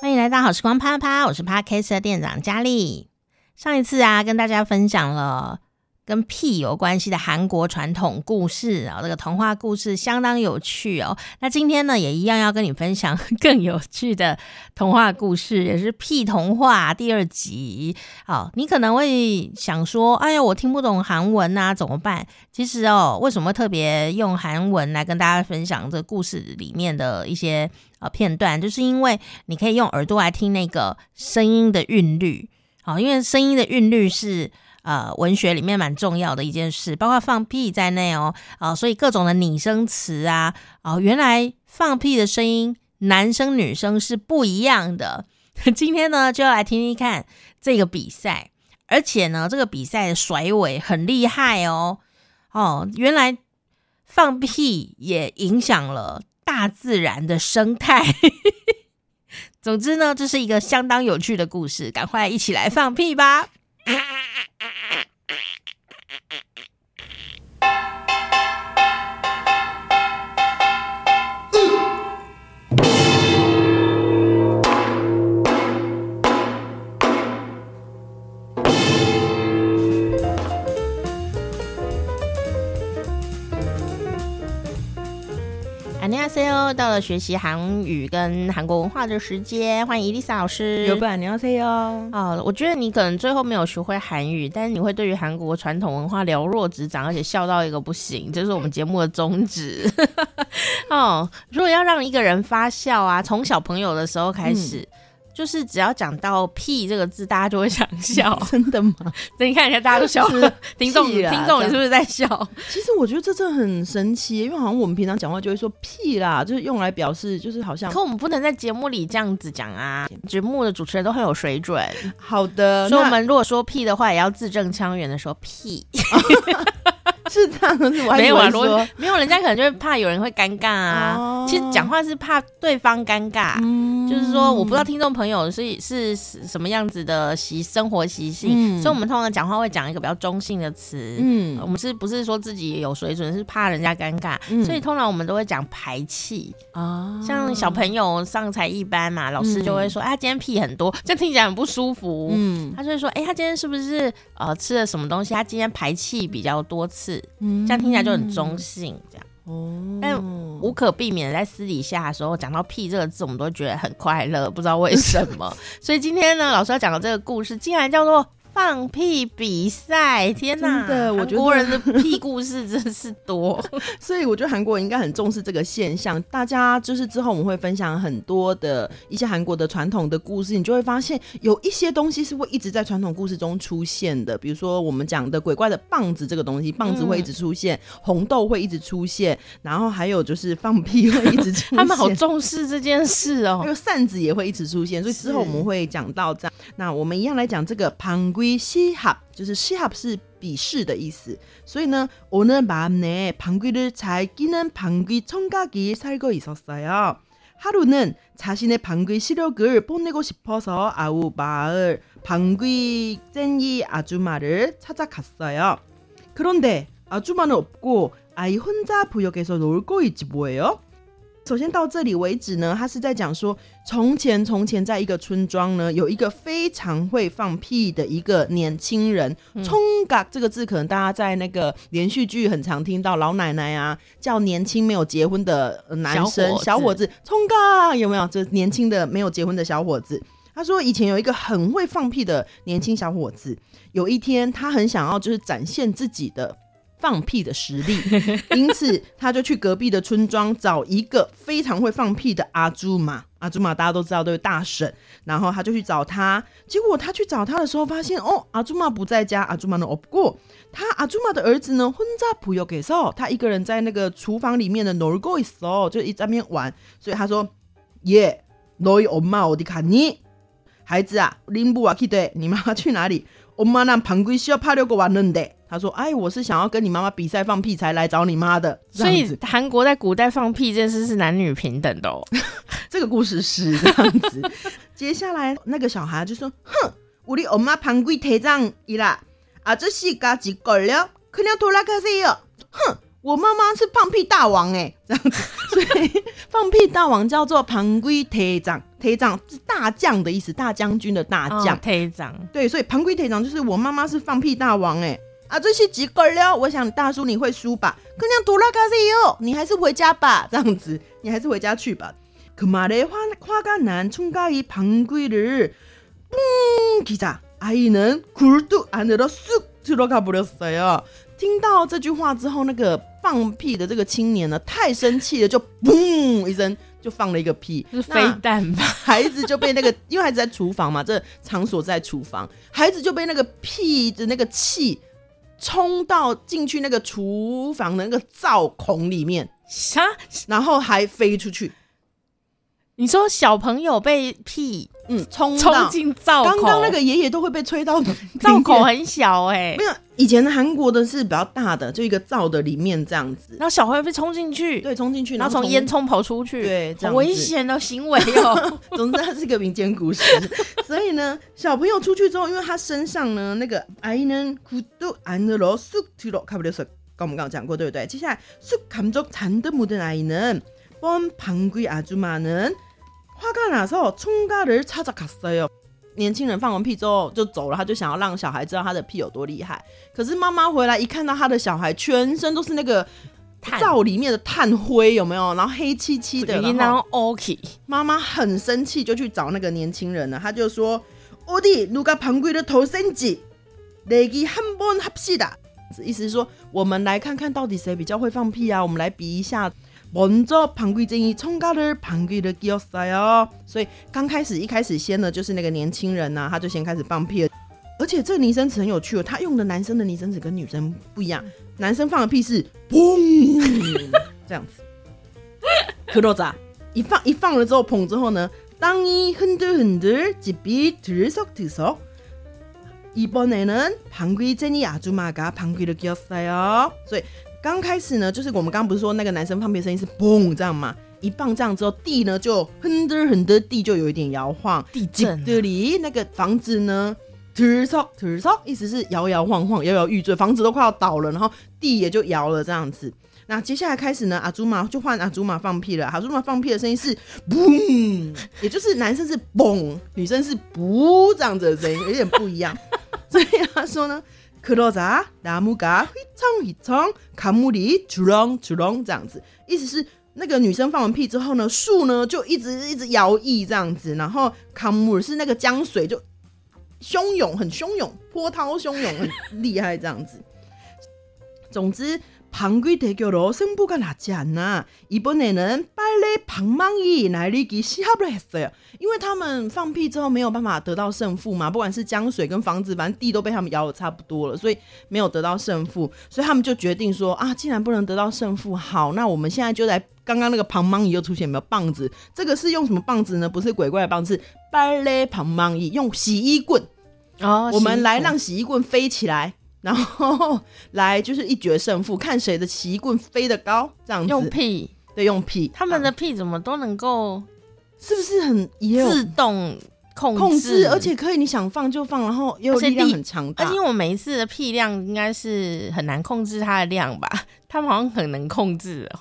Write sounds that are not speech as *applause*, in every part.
欢迎来到好时光啪啪，我是 Podcast 的店长佳丽。上一次啊，跟大家分享了跟屁有关系的韩国传统故事啊，这个童话故事相当有趣哦。那今天呢，也一样要跟你分享更有趣的童话故事，也是屁童话第二集。好，你可能会想说，哎呀，我听不懂韩文呐，怎么办？其实哦，为什么特别用韩文来跟大家分享这故事里面的一些啊片段？就是因为你可以用耳朵来听那个声音的韵律。好，因为声音的韵律是呃文学里面蛮重要的一件事，包括放屁在内哦。啊，所以各种的拟声词啊，啊，原来放屁的声音，男生女生是不一样的。*laughs* 今天呢，就要来听听看这个比赛，而且呢，这个比赛的甩尾很厉害哦。哦，原来放屁也影响了大自然的生态。*laughs* 总之呢，这是一个相当有趣的故事，赶快一起来放屁吧！到了学习韩语跟韩国文化的时间，欢迎伊丽莎老师。有本你要 say 哦。哦，我觉得你可能最后没有学会韩语，但是你会对于韩国传统文化了若指掌，而且笑到一个不行，这是我们节目的宗旨。*laughs* 哦，如果要让一个人发笑啊，从小朋友的时候开始。嗯就是只要讲到“屁”这个字，大家就会想 *laughs* 笑。真的吗？*laughs* 等你看一下，大家都笑了。*laughs* 听众，听众，你是不是在笑？其实我觉得这真的很神奇，因为好像我们平常讲话就会说“屁”啦，就是用来表示就是好像。可我们不能在节目里这样子讲啊！节目的主持人都很有水准。好的，所以我们如果说“屁”的话，也要字正腔圆的说“屁”。是这样子，没有啊，说没有，人家可能就会怕有人会尴尬啊。哦、其实讲话是怕对方尴尬，嗯、就是说我不知道听众朋友是是什么样子的习生活习性，嗯、所以我们通常讲话会讲一个比较中性的词。嗯，我们是不是说自己有水准，是怕人家尴尬，嗯、所以通常我们都会讲排气啊。哦、像小朋友上才艺班嘛，老师就会说，哎、嗯，他今天屁很多，*laughs* 这听起来很不舒服。嗯，他就会说，哎，他今天是不是呃吃了什么东西？他今天排气比较多次。嗯，这样听起来就很中性，这样。哦，但无可避免的，在私底下的时候讲到“屁”这个字，我们都觉得很快乐，不知道为什么。*laughs* 所以今天呢，老师要讲的这个故事，竟然叫做。放屁比赛，天哪！真的，我觉得韩国人的屁故事真是多，*laughs* 所以我觉得韩国人应该很重视这个现象。大家就是之后我们会分享很多的一些韩国的传统的故事，你就会发现有一些东西是会一直在传统故事中出现的。比如说我们讲的鬼怪的棒子这个东西，棒子会一直出现，嗯、红豆会一直出现，然后还有就是放屁会一直出现。他们好重视这件事哦，还有扇子也会一直出现，所以之后我们会讲到这样。那我们一样来讲这个방 귀 시합就是시합是比试的意思，所以呢，오늘밤에방귀를잘뀌는방귀청각이살고있었어요하루는자신의방귀실력을뽐내고싶어서아우마을방귀쟁이아주마를찾아갔어요그런데아주마는없고아이혼자부엌에서놀고있지뭐예요 首先到这里为止呢，他是在讲说，从前从前在一个村庄呢，有一个非常会放屁的一个年轻人。冲嘎、嗯、这个字，可能大家在那个连续剧很常听到，老奶奶啊叫年轻没有结婚的男生小伙子冲嘎，有没有？这年轻的没有结婚的小伙子，他说以前有一个很会放屁的年轻小伙子，有一天他很想要就是展现自己的。放屁的实力，*laughs* 因此他就去隔壁的村庄找一个非常会放屁的阿朱玛。阿朱玛大家都知道都是大婶，然后他就去找他。结果他去找他的时候，发现哦，阿朱玛不在家。阿朱玛呢？哦，不过他阿朱玛的儿子呢，혼자부엌에서，他一个人在那个厨房里面的놀고있어，就一在那边玩。所以他说：耶，너희엄마어디갔니？孩子啊，林布瓦基对，你妈妈去哪里？엄마는방귀시합하려고왔는데。 他说：“哎，我是想要跟你妈妈比赛放屁才来找你妈的。”所以韩国在古代放屁这件事是男女平等的哦。*laughs* 这个故事是这样子。*laughs* 接下来那个小孩就说：“哼，我的欧妈방귀대장이라아저씨까지걸려그냥돌아가세요。”哼，我妈妈是放屁大王哎，这样子。*laughs* 所以放屁大王叫做방귀대장 队长是大将的意思，大将军的大将。队、哦、长，对，所以庞贵队长就是我妈妈是放屁大王哎 啊，这些几个了，我想大叔你会输吧？可娘多拉卡西哟，你还是回家吧，*laughs* 这样子，你还是回家去吧。可玛丽花花干男冲咖喱庞贵的，嘣，기자아이는굴뚝안으로쑥들어가버렸어요。听到这句话之后，那个放屁的这个青年呢，太生气了，就嘣一声。就放了一个屁，是飞弹吧？孩子就被那个，*laughs* 因为孩子在厨房嘛，这个、场所在厨房，孩子就被那个屁的那个气 冲到进去那个厨房的那个灶孔里面，啥？然后还飞出去。你说小朋友被屁？嗯，冲冲进灶口，刚刚那个爷爷都会被吹到*laughs* 灶口很小哎、欸，没有以前的韩国的是比较大的，就一个灶的里面这样子，然后小朋友被冲进去，对，冲进去，然后从烟囱跑出去，对，这样危险的行为哦。*laughs* 总之，它是个民间故事。所以呢，小朋友出去之后，因为他身上呢那个아이는구두안으로쑥들어가버렸어，刚我们刚刚讲过，对不对？接下来쑥감족잔뜩묻은아이는뻔방귀아주마는 화가나서총가를찾아갔어요。年轻人放完屁之后就走了，他就想要让小孩知道他的屁有多厉害。可是妈妈回来一看到他的小孩全身都是那个灶里面的炭灰，有没有？然后黑漆漆的。然后 OK，妈妈很生气，就去找那个年轻人了。他就说：“어디누가방귀를더센지내기한번합시다。”意思是说，我们来看看到底谁比较会放屁啊？我们来比一下。 먼저방귀쟁이총가를방귀를찧었어요。所以刚开始一开始先呢，就是那个年轻人呢、啊，他就先开始放屁了。而且这个拟声词很有趣哦，他用的男生的拟声词跟女生不一样。男生放的屁是砰这样子，可罗扎一放一放了之后砰之后呢，当이흔들흔들집이들썩들썩이번에는방귀쟁이아주마가방귀를찧었어요。所以。 刚开始呢就是我们刚不是说那个男生放屁声音是嘣这样嘛一放这样之后地呢就哼的很的地就有一点摇晃。地震这里那个房子呢突儿嗦突儿嗦意思是摇摇晃晃摇摇欲坠房子都快要倒了然后地也就摇了这样子。那接下来开始呢阿祖玛就换阿祖玛放屁了阿祖玛放屁的声音是嘣也就是男生是嘣女生是不这样子的声音有点不一样。所以他说呢可罗扎나무가휘청휘청가물이주렁주렁这样子，意思是那个女生放完屁之后呢，树呢就一直一直摇曳这样子，然后가물是那个江水就汹涌很汹涌，波涛汹涌很厉害这样子。总之。 방귀대결로승부가나지않나이번에는빨래방망이날리기시합을했어요因为他们放屁之后没有办法得到胜负嘛，不管是江水跟房子，反正地都被他们摇的差不多了，所以没有得到胜负，所以他们就决定说啊，既然不能得到胜负，好，那我们现在就来刚刚那个방망이又出现没有棒子？这个是用什么棒子呢？不是鬼怪的棒子，是빨래방망이用洗衣棍哦，我们来让洗衣棍飞起来。 然后 *laughs* 来就是一决胜负，看谁的洗衣棍飞得高，这样子。用屁，对，用屁。他们的屁怎么都能够，是不是很自动控制？控制，而且可以你想放就放，然后又力量很强大。而且我每一次的屁量应该是很难控制它的量吧？*laughs* 他们好像很能控制哦。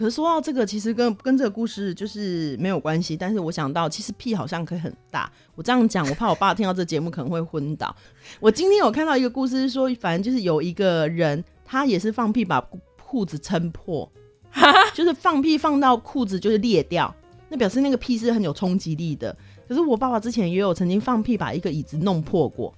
可是说到这个，其实跟跟这个故事就是没有关系。但是我想到，其实屁好像可以很大。我这样讲，我怕我爸听到这节目可能会昏倒。我今天有看到一个故事，说反正就是有一个人，他也是放屁把裤子撑破，就是放屁放到裤子就是裂掉，那表示那个屁是很有冲击力的。可是我爸爸之前也有曾经放屁把一个椅子弄破过。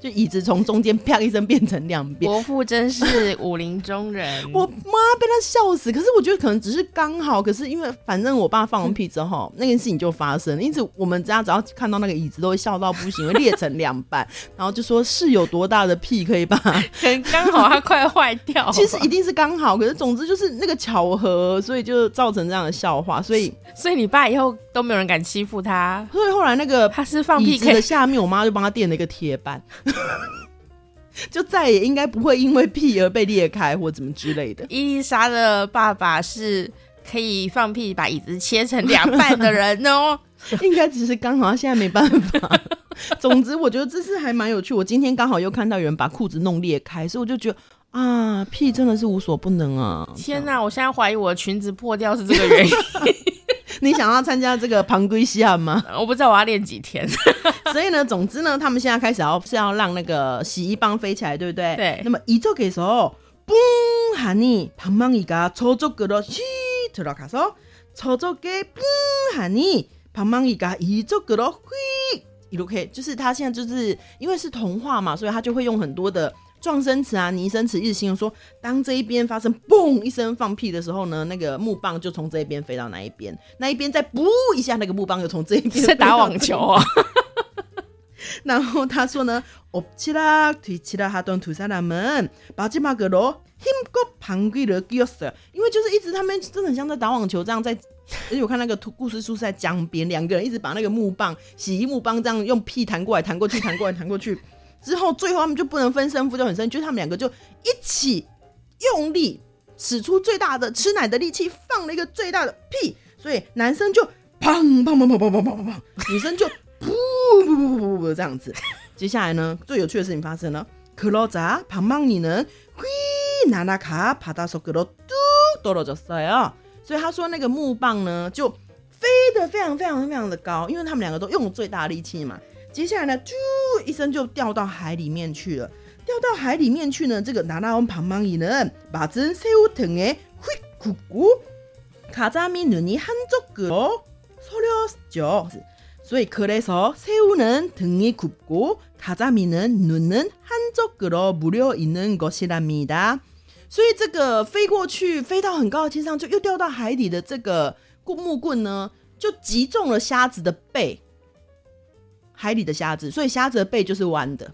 就椅子从中间啪一声变成两边，伯父真是武林中人。*laughs* 我妈被他笑死。可是我觉得可能只是刚好，可是因为反正我爸放完屁之后，*laughs* 那件事情就发生了。因此我们家只要看到那个椅子，都会笑到不行，会裂成两半。*laughs* 然后就说是有多大的屁可以把，可能刚好它快坏掉。其实一定是刚好，可是总之就是那个巧合，所以就造成这样的笑话。所以所以你爸以后都没有人敢欺负他。所以后来那个他是放屁的下面，我妈就帮他垫了一个铁板。*laughs* 就再也应该不会因为屁而被裂开或怎么之类的。伊丽莎的爸爸是可以放屁把椅子切成两半的人哦，*laughs* 应该只是刚好他现在没办法。总之，我觉得这次还蛮有趣。我今天刚好又看到有人把裤子弄裂开，所以我就觉得啊，屁真的是无所不能啊！天哪，我现在怀疑我的裙子破掉是这个原因。*laughs* 你想要参加这个旁归西汉吗？*laughs* 我不知道我要练几天。*laughs* 所以呢，总之呢，他们现在开始要是要让那个洗衣棒飞起来，对不对？对。那么一做给时候，嘣，喊你旁帮一个操作个咯，去突然卡索操作给嘣喊你旁帮一个一做个咯，嘿，一路可以，就是他现在就是因为是童话嘛，所以他就会用很多的。状声词啊，拟声词，一直形容说，当这一边发生“嘣”一声放屁的时候呢，那个木棒就从这一边飞到那一边，那一边再“噗”一下，那个木棒又从这一边在打网球啊。*laughs* 然后他说呢，엎치락뒤치락하던두사람은마지막으로힘껏방귀를뀌었어요。因为就是一直他们真的很像在打网球这样在，而且我看那个故事书是在江边，两个人一直把那个木棒洗衣木棒这样用屁弹过来弹过去，弹过来弹过去。 之后，最后他们就不能分胜负，就很生气，就他们两个就一起用力使出最大的吃奶的力气，放了一个最大的屁，所以男生就砰砰砰砰砰砰砰砰砰，女生就噗噗噗噗噗噗这样子。接下来呢，最有趣的事情发生了，克罗扎胖胖女人嘿娜娜卡帕达索格罗嘟哆罗就塞啊，所以他说那个木棒呢就飞得非常非常非常的高，因为他们两个都用了最大力气嘛。接下来呢，啾一声就掉到海里面去了。掉到海里面去呢，这个拿拉翁旁帮伊呢，把真새우등에휙굽고가자미눈이한쪽으로쏠렸죠。所以그래서새우는등이굽고가자미는눈은한쪽으로물려있는것이랍니다。所以这个飞过去，飞到很高的天上，就又掉到海底的这个木棍呢，就击中了虾子的背。 海里的虾子，所以虾子的背就是弯的。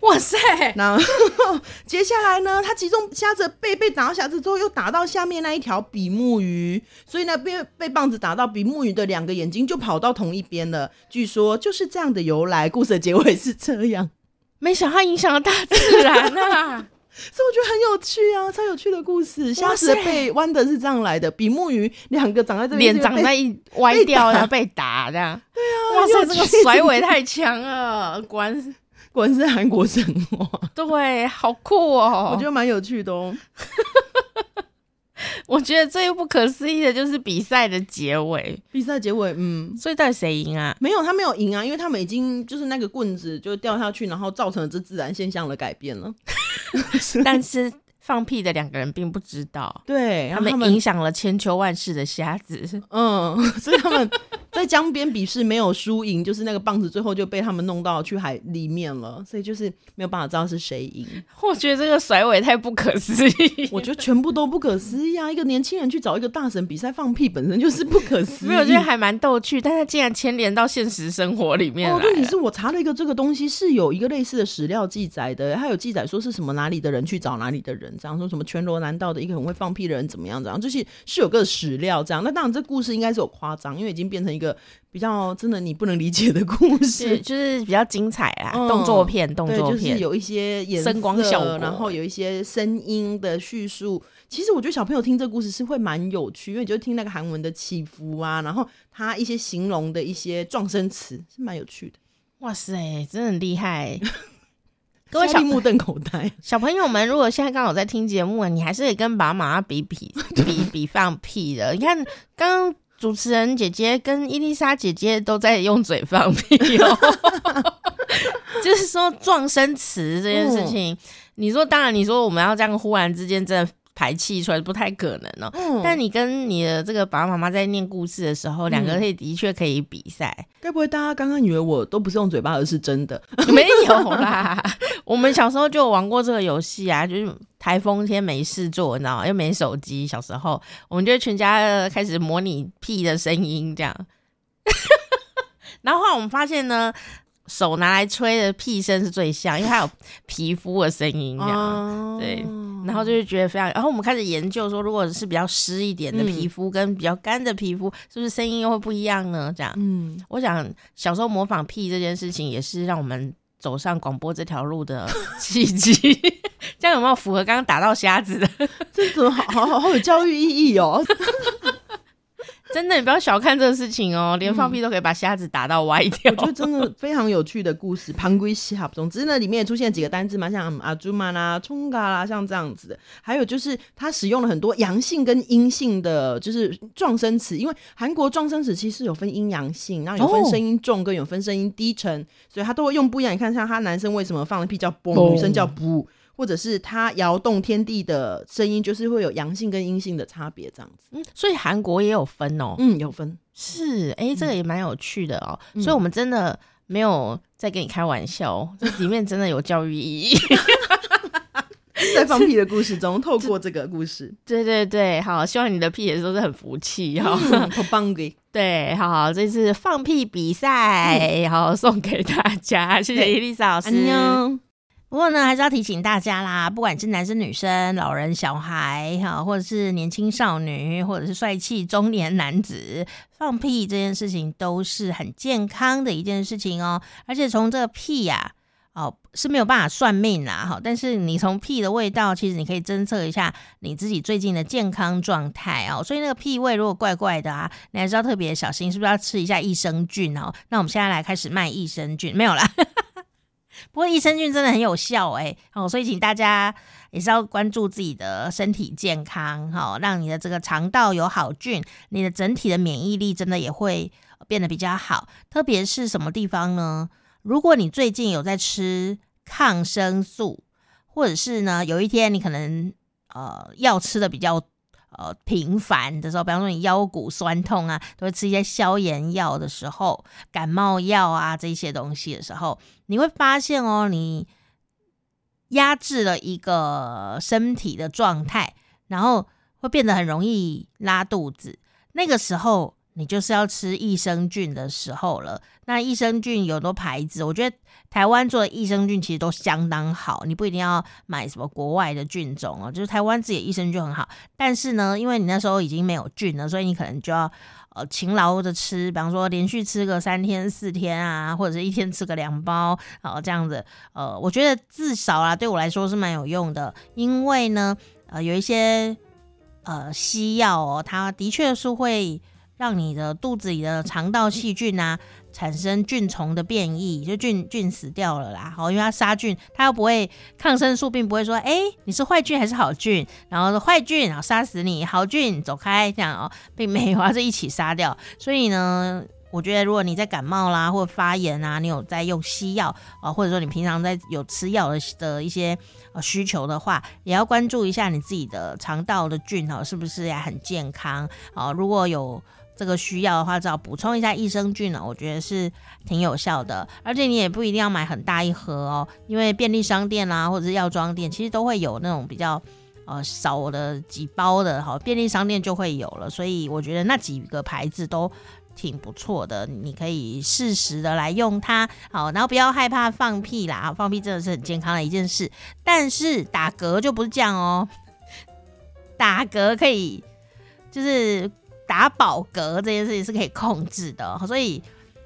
哇塞！然后接下来呢，他击中虾子的背，被打到虾子之后，又打到下面那一条比目鱼，所以呢，被被棒子打到比目鱼的两个眼睛就跑到同一边了。据说就是这样的由来，故事的结尾是这样。没想到影响了大自然啊！*laughs* *laughs* *laughs* 所以我觉得很有趣啊，超有趣的故事。虾子的背弯的是这样来的，比目鱼两个长在这边，脸长在一歪掉，然后被打这样。对啊，哇塞，这个甩尾太强了，果然是果然是韩国神话。对，好酷哦，我觉得蛮有趣的哦。*laughs* 我觉得最不可思议的就是比赛的结尾。比赛结尾，嗯，所以到底谁赢啊？没有，他没有赢啊，因为他们已经就是那个棍子就掉下去，然后造成了这自然现象的改变了。*laughs* 但是。放屁的两个人并不知道，对他们影响了千秋万世的瞎子，嗯，所以他们在江边比试没有输赢，就是那个棒子最后就被他们弄到去海里面了，所以就是没有办法知道是谁赢。我觉得这个甩尾太不可思议，我觉得全部都不可思议啊！一个年轻人去找一个大神比赛放屁，本身就是不可思议。没有，我觉得还蛮逗趣，但他竟然牵连到现实生活里面。哦，问题是我查了一个这个东西是有一个类似的史料记载的，他有记载说是什么哪里的人去找哪里的人。这样说什么全罗南道的一个很会放屁的人怎么样？这样就是是有个史料这样。那当然，这故事应该是有夸张，因为已经变成一个比较真的你不能理解的故事，就是比较精彩啊，嗯、动作片，动作片就是有一些声光效果，然后有一些声音的叙述。其实我觉得小朋友听这个故事是会蛮有趣，因为你就听那个韩文的起伏啊，然后他一些形容的一些撞声词是蛮有趣的。哇塞，真的很厉害！*laughs* 各位小目瞪口呆，小朋友们，如果现在刚好在听节目，你还是可以跟爸爸妈妈比比 *laughs* 比比放屁的。你看，刚刚主持人姐姐跟伊丽莎姐姐都在用嘴放屁哦，*laughs* 就是说撞声词这件事情，你说当然，你说我们要这样忽然之间真的。排气出来不太可能哦、但你跟你的这个爸爸妈妈在念故事的时候，两、嗯、个人的确可以比赛。该不会大家刚刚以为我都不是用嘴巴，而是真的？没有啦，*laughs* 我们小时候就玩过这个游戏啊，就是台风天没事做，你知道吗？又没手机，小时候我们就全家开始模拟屁的声音，这样。*laughs* 然后我们发现呢，手拿来吹的屁声是最像，因为它有皮肤的声音，这样、哦、对。然后就是觉得非常，然后我们开始研究说，如果是比较湿一点的皮肤跟比较干的皮肤，是不是声音又会不一样呢？这样，嗯，我想小时候模仿屁这件事情，也是让我们走上广播这条路的契机。*laughs* 这样有没有符合刚刚打到瞎子的？这怎么好好好有教育意义哦？*laughs* 真的，你不要小看这个事情哦，连放屁都可以把瞎子打到歪掉。嗯、我觉得真的非常有趣的故事。旁归西哈，总之呢，里面也出现几个单字嘛，像阿朱玛啦、冲嘎啦，像这样子的。还有就是，他使用了很多阳性跟阴性的，就是撞声词。因为韩国撞声词其实有分阴阳性，然后有分声音重跟有分声音低沉，哦、所以他都会用不一样。你看，像他男生为什么放的屁叫嘣，女生叫不。或者是它摇动天地的声音，就是会有阳性跟阴性的差别，这样子。嗯，所以韩国也有分哦。嗯，有分。是，哎、欸，这个也蛮有趣的哦。嗯、所以，我们真的没有在跟你开玩笑，这里面真的有教育意义。*laughs* *laughs* 在放屁的故事中，透过这个故事，对对对，好，希望你的屁也都是很福气哈。*laughs* 好棒的，对，好，这次放屁比赛，好送给大家，谢谢伊丽莎老师。不过呢，还是要提醒大家啦，不管是男生、女生、老人、小孩，哈，或者是年轻少女，或者是帅气中年男子，放屁这件事情都是很健康的一件事情哦。而且从这个屁呀、哦是没有办法算命啦，哈，但是你从屁的味道，其实你可以侦测一下你自己最近的健康状态哦。所以那个屁味如果怪怪的啊，你还是要特别小心，是不是要吃一下益生菌哦？那我们现在来开始卖益生菌，没有啦。不过益生菌真的很有效哎，哦，所以请大家也是要关注自己的身体健康，好，让你的这个肠道有好菌，你的整体的免疫力真的也会变得比较好。特别是什么地方呢？如果你最近有在吃抗生素，或者是呢，有一天你可能呃药吃的比较。呃，频繁的时候，比方说你腰骨酸痛啊，都会吃一些消炎药的时候，感冒药啊这些东西的时候，你会发现哦，你压制了一个身体的状态，然后会变得很容易拉肚子。那个时候，你就是要吃益生菌的时候了。那益生菌有多牌子，我觉得台湾做的益生菌其实都相当好，你不一定要买什么国外的菌种哦，就是台湾自己的益生菌很好。但是呢，因为你那时候已经没有菌了，所以你可能就要呃勤劳的吃，比方说连续吃个三天四天啊，或者是一天吃个两包啊这样子。呃，我觉得至少啊对我来说是蛮有用的，因为呢呃有一些呃西药哦，它的确是会。让你的肚子里的肠道细菌啊产生菌虫的变异，就菌菌死掉了啦。好，因为它杀菌，它又不会抗生素，并不会说，哎，你是坏菌还是好菌，然后坏菌然后杀死你，好菌走开这样哦，并没有啊，是一起杀掉。所以呢，我觉得如果你在感冒啦或者发炎啊，你有在用西药啊，或者说你平常在有吃药的的一些呃需求的话，也要关注一下你自己的肠道的菌哦，是不是也很健康啊？如果有。这个需要的话，只要补充一下益生菌呢，我觉得是挺有效的。而且你也不一定要买很大一盒哦，因为便利商店啦、啊，或者是药妆店，其实都会有那种比较呃少的几包的，好，便利商店就会有了。所以我觉得那几个牌子都挺不错的，你可以适时的来用它。好，然后不要害怕放屁啦，放屁真的是很健康的一件事。但是打嗝就不是这样哦，打嗝可以就是。打饱嗝这件事情是可以控制的，所以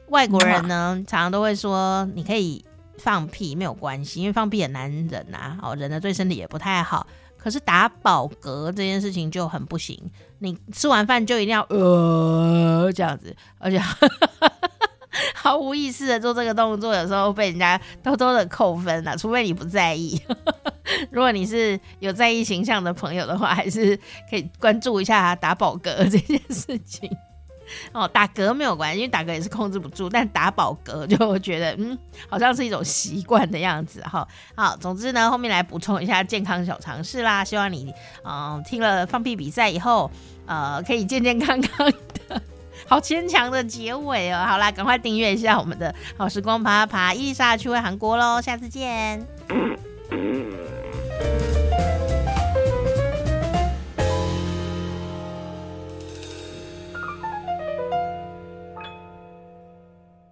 外国人呢 *laughs* 常常都会说，你可以放屁没有关系，因为放屁很难忍呐，哦，忍的对身体也不太好。可是打饱嗝这件事情就很不行，你吃完饭就一定要呃这样子，而且 *laughs* 毫无意识的做这个动作，有时候被人家偷偷的扣分了，除非你不在意。*laughs* 如果你是有在意形象的朋友的话，还是可以关注一下打饱嗝这件事情哦。打嗝没有关系，因为打嗝也是控制不住，但打饱嗝就觉得嗯，好像是一种习惯的样子哈。*laughs* 好，总之呢，后面来补充一下健康小常识啦。希望你嗯听了放屁比赛以后，呃，可以健健康康的。*laughs* 好牵强的结尾哦。好啦，赶快订阅一下我们的好时光爬爬，伊莎去回韩国喽，下次见。